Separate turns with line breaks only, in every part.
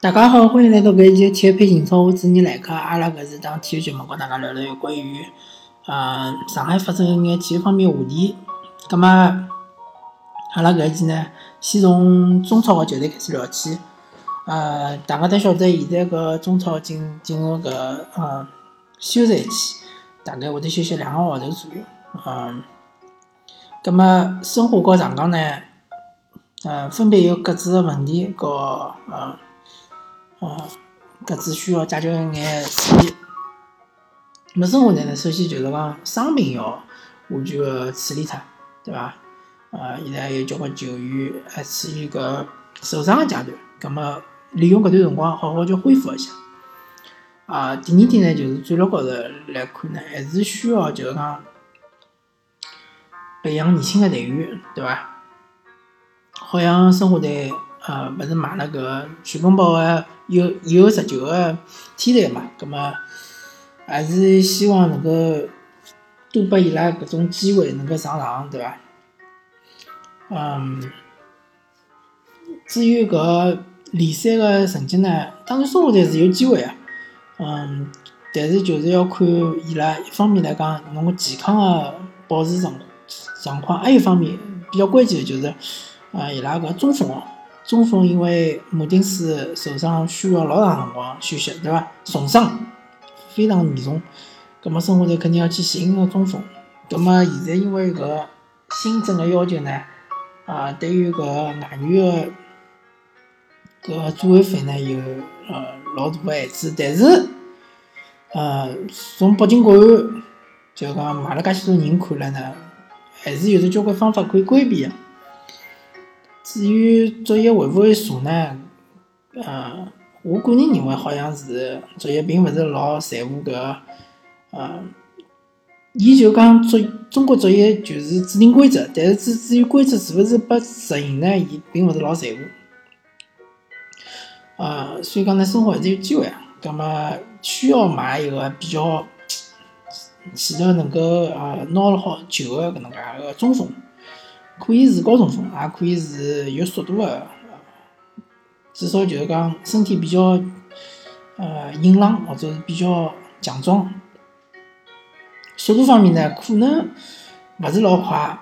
大家好，欢迎来到搿一期体育配情操，我主持人莱克。阿拉搿是档体育节目，跟大家聊聊有关于呃上海发生一眼体育方面话题。葛末阿拉搿一期呢，先从中超个球队开始聊起。呃，大家侪晓得，现在搿中超进进入搿呃休赛期，大概会得休息两个号头左右。嗯，葛末申花和上港呢，呃，分别有各自的问题和呃。呃，搿只需要解决一眼事体。么生活呢？首先就是讲伤病要完全个处理脱，对伐？呃，现在有交关球员还处于搿受伤个阶段，葛末利用搿段辰光好好叫恢复一下。啊，第二点呢，就是战略高头来看呢，还是需要就是讲培养年轻个队员，对伐？好像申花队。呃，勿是买了个徐根宝个有有十九个天才嘛？葛末还是希望能够多拨伊拉搿种机会，能够上场，对伐？嗯，至于搿联赛个成绩呢，当然生活队是有机会啊。嗯，但是就是要看伊拉一方面来讲，侬个健康个保持状状况，还有一方面比较关键个就是，啊，伊拉搿中锋哦。中锋因为马丁斯受伤需要老长辰光休息，对伐？重伤非常严重，葛末申花队肯定要去寻一个中锋。葛末现在因为搿新增个要求呢，啊，对于搿外援个搿转会费呢有呃老大个限制，但是呃从北京国安就讲买了介许多人看来呢，还是有着交关方法可以规避个。至于作业会勿会查呢？呃，我个人认为好像是作业并勿是老在乎搿，呃，伊就讲作中国作业就是制定规则，但是至至于规则是勿是被执行呢？伊并勿是老在乎。呃，所以讲呢，生活还是有机会啊。葛末需要买一个比较前头能够呃拿了好球个搿能介个中锋。可以是高中锋，也可以是有速度的，至少就是讲身体比较呃硬朗，或者是比较强壮。速度方面呢，可能勿是老快，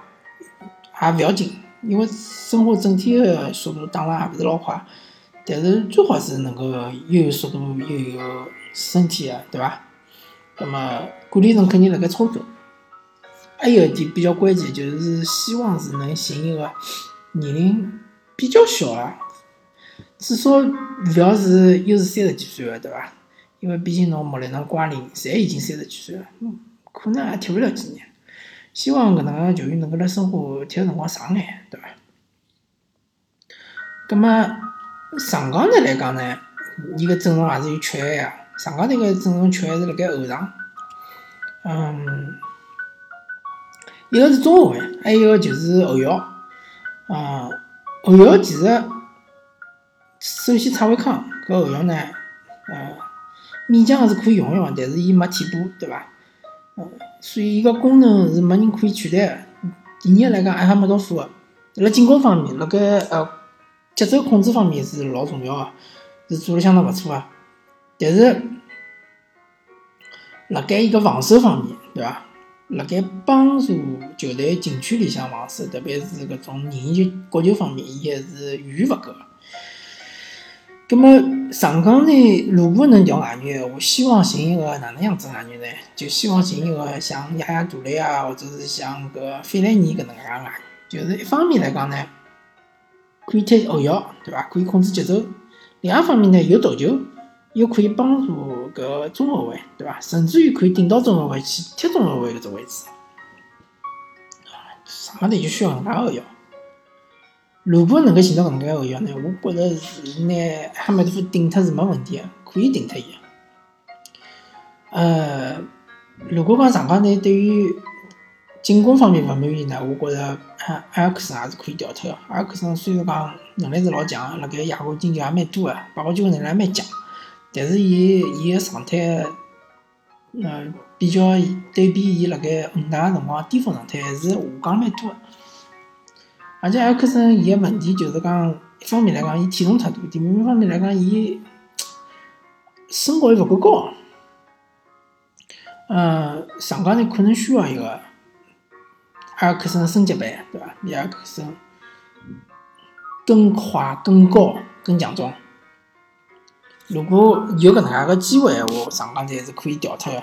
也勿要紧，因为生活整体的速度当然也勿是老快。但是最好是能够又有速度又有身体的，对伐？那么管理层肯定辣盖操作。还有一点比较关键，就是希望是能寻一个年龄比较小啊，至少勿要是又是三十几岁的，对伐？因为毕竟侬莫里侬瓜林侪已经三十几岁了，可能也踢勿了几年。希望搿能个球员能够辣生活踢个辰光长眼，对伐？葛末上港队来讲呢，伊个阵容也是有缺陷呀。上港队个阵容缺陷是辣盖后场，嗯。一个是中后卫，还有一个就是后腰。啊，后腰其实首先蔡伟康搿后腰呢，呃，勉强是可以用用，但是伊没替补，对伐？嗯，所以伊个功能是没人可以取代。第二来讲，埃哈梅多夫辣进攻方面，辣盖呃节奏控制方面是老重要个，是做了相当勿错啊。但是辣盖伊个防守方面，对伐？辣盖帮助球队禁区里向防守，特别是搿种任意球、角球方面，伊还是远远勿够。葛末上港呢如果能调外援，我希望寻一个哪能样子外援呢？就希望寻一个像亚亚杜雷啊，或者是像搿费莱尼搿能介外援。就是一方面来讲呢，可以踢后腰，对伐？可以控制节奏；另一方面呢，有头球。又可以帮助搿中后卫，对伐？甚至于可以顶到中后卫去踢中后卫搿只位置。上港队就需要搿能介后腰。如果能够寻到搿能介后腰呢，我觉着是拿哈梅多夫顶脱是没问题个，可以顶脱伊。呃，如果讲上港队对于进攻方面勿满意呢，我觉着埃埃克森也是可以调脱个。埃克森虽然讲能力是老强，辣盖亚冠进球也蛮多个，把握机会能力也蛮强。但是伊伊个状态，呃，比较对比伊辣盖恒大个辰光巅峰状态还是下降蛮多个。而且埃克森伊个问题就是讲，一方面来讲，伊体重太大；，第二方面来讲，伊身高又勿够高。嗯，上港人可能需要一个埃克森升级版，对伐？比阿尔克森更快、更高、更强壮。如果有搿能介个机会闲话，上港队是可以调脱个。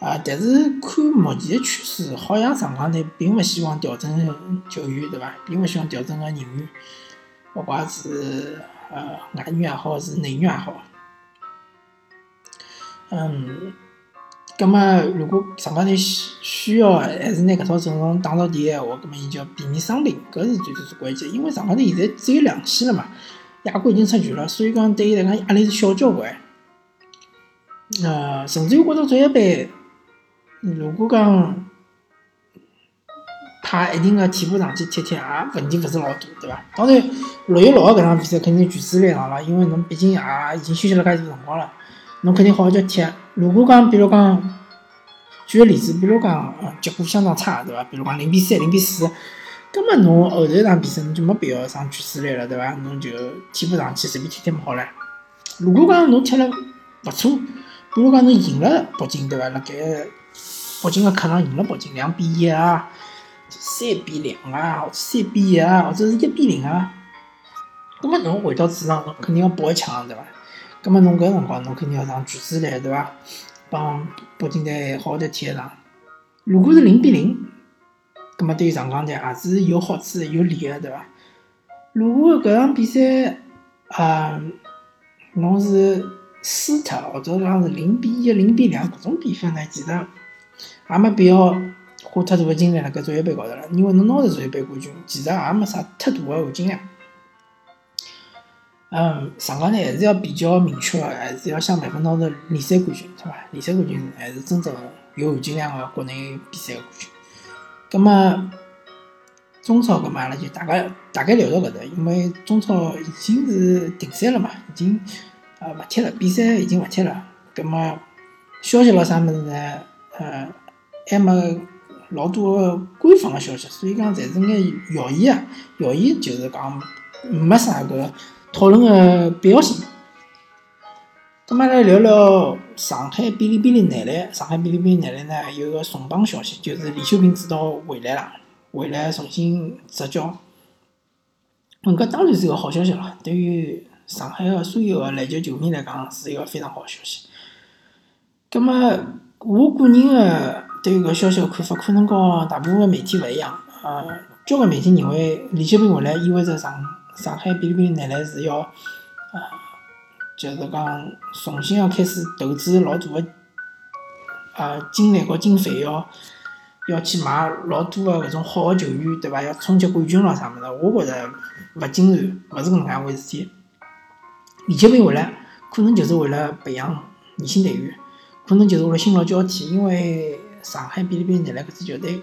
啊，但是看目前的趋势，好像上港队并勿希望调整球员，对伐？并勿希望调整个人员，勿管是呃外援也好，是内援也好。嗯，葛末如果上港队需需要还是拿搿套阵容打到底闲话，葛末伊就要避免伤病，搿是最最最关键。因为上港队现在只有两线了嘛，亚冠已经出局了，所以讲对伊来讲压力是小交关。呃，甚至于觉着职业杯。如果讲派一定个替补上去踢踢，也问题勿是老大，对伐？当然，六月六号搿场比赛肯定全主力上了，因为侬毕竟也已经休息了介许多辰光了，侬肯定好好叫踢。如果讲，比如讲，举个例子，比如讲，结果相当差，对伐？比如讲零比三、零比四，根本侬后头一场比赛侬就没必要上全主力了，对伐？侬就替补上去随便踢踢么好了。如果讲侬踢了勿错，比如讲侬赢了北京，对伐？辣盖北京个客场赢了北京两比一啊，三比两啊，或者三比一啊，或者是一比零啊。葛末侬回到主场，侬肯定要搏一枪，对伐？葛末侬搿辰光侬肯定要上全主力，对伐？帮北京队好好的踢一场。如果是零比零，葛末对于上港队也是有好处有利个，对伐？如果搿场比赛啊，侬是输脱，或者讲是零比一、零比两搿种比分呢，其实。也没必要花太大个精力辣搿足协杯高头了，因为侬拿着足协杯冠军，其实也没啥太大个含金量。嗯，上港呢还是要比较明确个，还是要想办法拿到联赛冠军，对伐？联赛冠军还是真正有含金量个国内比赛个冠军。葛末中超搿嘛，阿拉就大概大概聊到搿搭，因为中超已经是停赛了嘛，已经呃勿踢了，比赛已经勿踢了。葛末消息咾啥物事呢？呃。还没老多官方个消息，所以讲侪是眼谣言啊，谣言就是讲没啥个讨论个必要性。咁么来聊聊上海哔哩哔哩男篮，上海哔哩哔哩男篮呢有个重磅消息，就是李秀斌指导回来了，回来重新执教。嗯，搿当然是个好消息了，对于上海个所有个篮球球迷来讲是一个非常好个消息。咁么我个人个。对于搿消息个看法，可能跟大部分媒体勿一样。呃，交关媒体认为李秀斌回来意味着上上海哔哩哔哩男篮是要，呃，就是讲重新要开始投资老大个，呃，精力和经费，要要去买老多个搿种好个球员，对伐？要冲击冠军咯啥物事？我觉着勿尽然，勿是搿能介回事体。李秀斌回来，可能就是为了培养年轻队员，可能就是为了新老交替，因为。上海哔哩哔哩男篮搿支球队，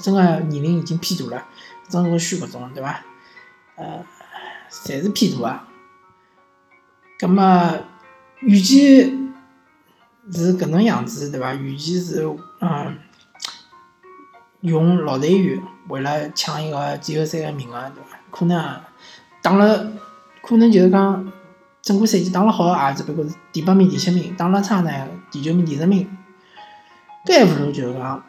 真个年龄已经偏大了，张若虚搿种，对伐？呃，侪是偏大啊。葛末与其是搿能样子，对伐？与其是嗯，用老队员为了抢一个季后赛个名额，对伐？可能打了，可能就是讲整个赛季打了好，也只不过是第八名、第七名；打了差呢，第九名、第十名。搿还不如就是讲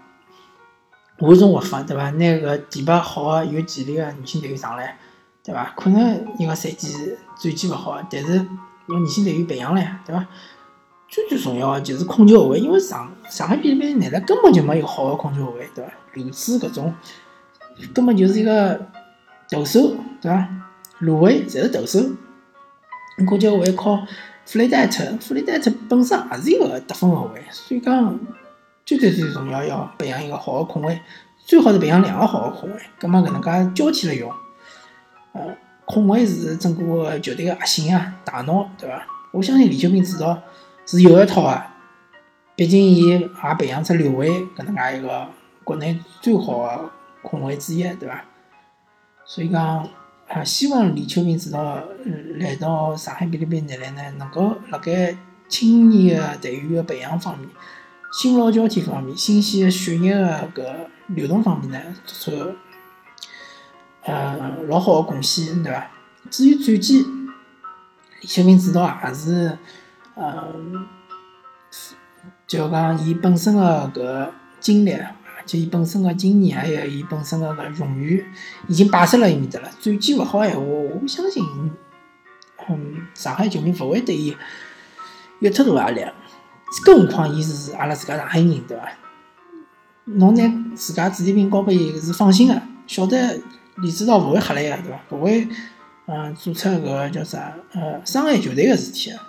换种活法，对伐？拿个第八好个有潜力个年轻队员上来，对伐？可能一个赛季战绩勿好，但是用年轻队员培养唻，对伐？最最重要个就是控球后卫，因为上上海哔哩哔哩男篮根本就没一个好个控球后卫，对伐？卢子搿种根本就是一个投手，对伐？卢伟侪是投手，控球后卫靠弗雷戴特，弗雷戴特本身也是一个得分后卫，所以讲。最最最重要要培养一个好的控卫，最好是培养两个好的控卫，葛末搿能介交替了用。呃，控卫是整个球队的核心啊，大脑，对伐？我相信李秋平指导是有一套个，毕竟伊也培养出刘伟搿能介一个国内最好的控卫之一，对伐？所以讲，啊，希望李秋平指导来到上海哔哩哔哩男篮呢，能够辣盖青年个队员个培养方面。新老交替方面，新鲜血液的搿流动方面呢，做出呃老好的贡献，对伐？至于战绩，李小平指导也是，嗯，就讲伊本身的搿经历，就伊本身的经验，还有伊本身的搿荣誉，已经摆设辣伊面搭了。战绩勿好闲话，我相信，嗯，上海球迷勿会对伊有太大压力。更何况伊是阿拉自家上海人，对伐？侬拿自家子弟兵交拨伊是放心个，晓得李指导勿会吓来个，对伐？勿会，嗯，做出搿个叫啥，呃，伤害球队个事体个。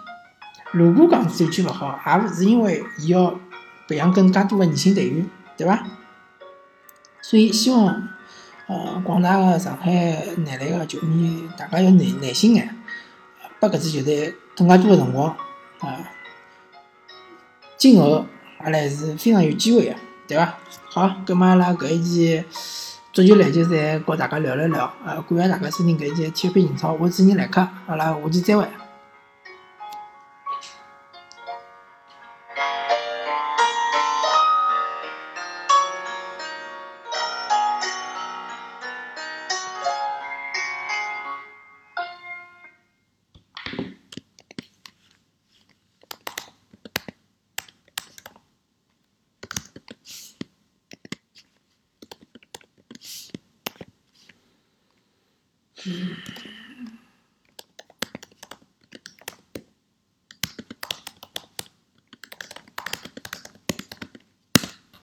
如果讲战绩勿好，也勿是因为伊要培养更加多个年轻队员，对伐？所以希望，呃，广大个上海男篮个球迷，大家要耐耐心眼，拨搿支球队更加多个辰光，啊，今后阿拉还是非常有机会个，对伐？好，葛末阿拉搿一期足球篮球赛，和大家聊了聊，呃，感谢大家收听搿一期体育频道，我是主持人来客，阿拉下期再会。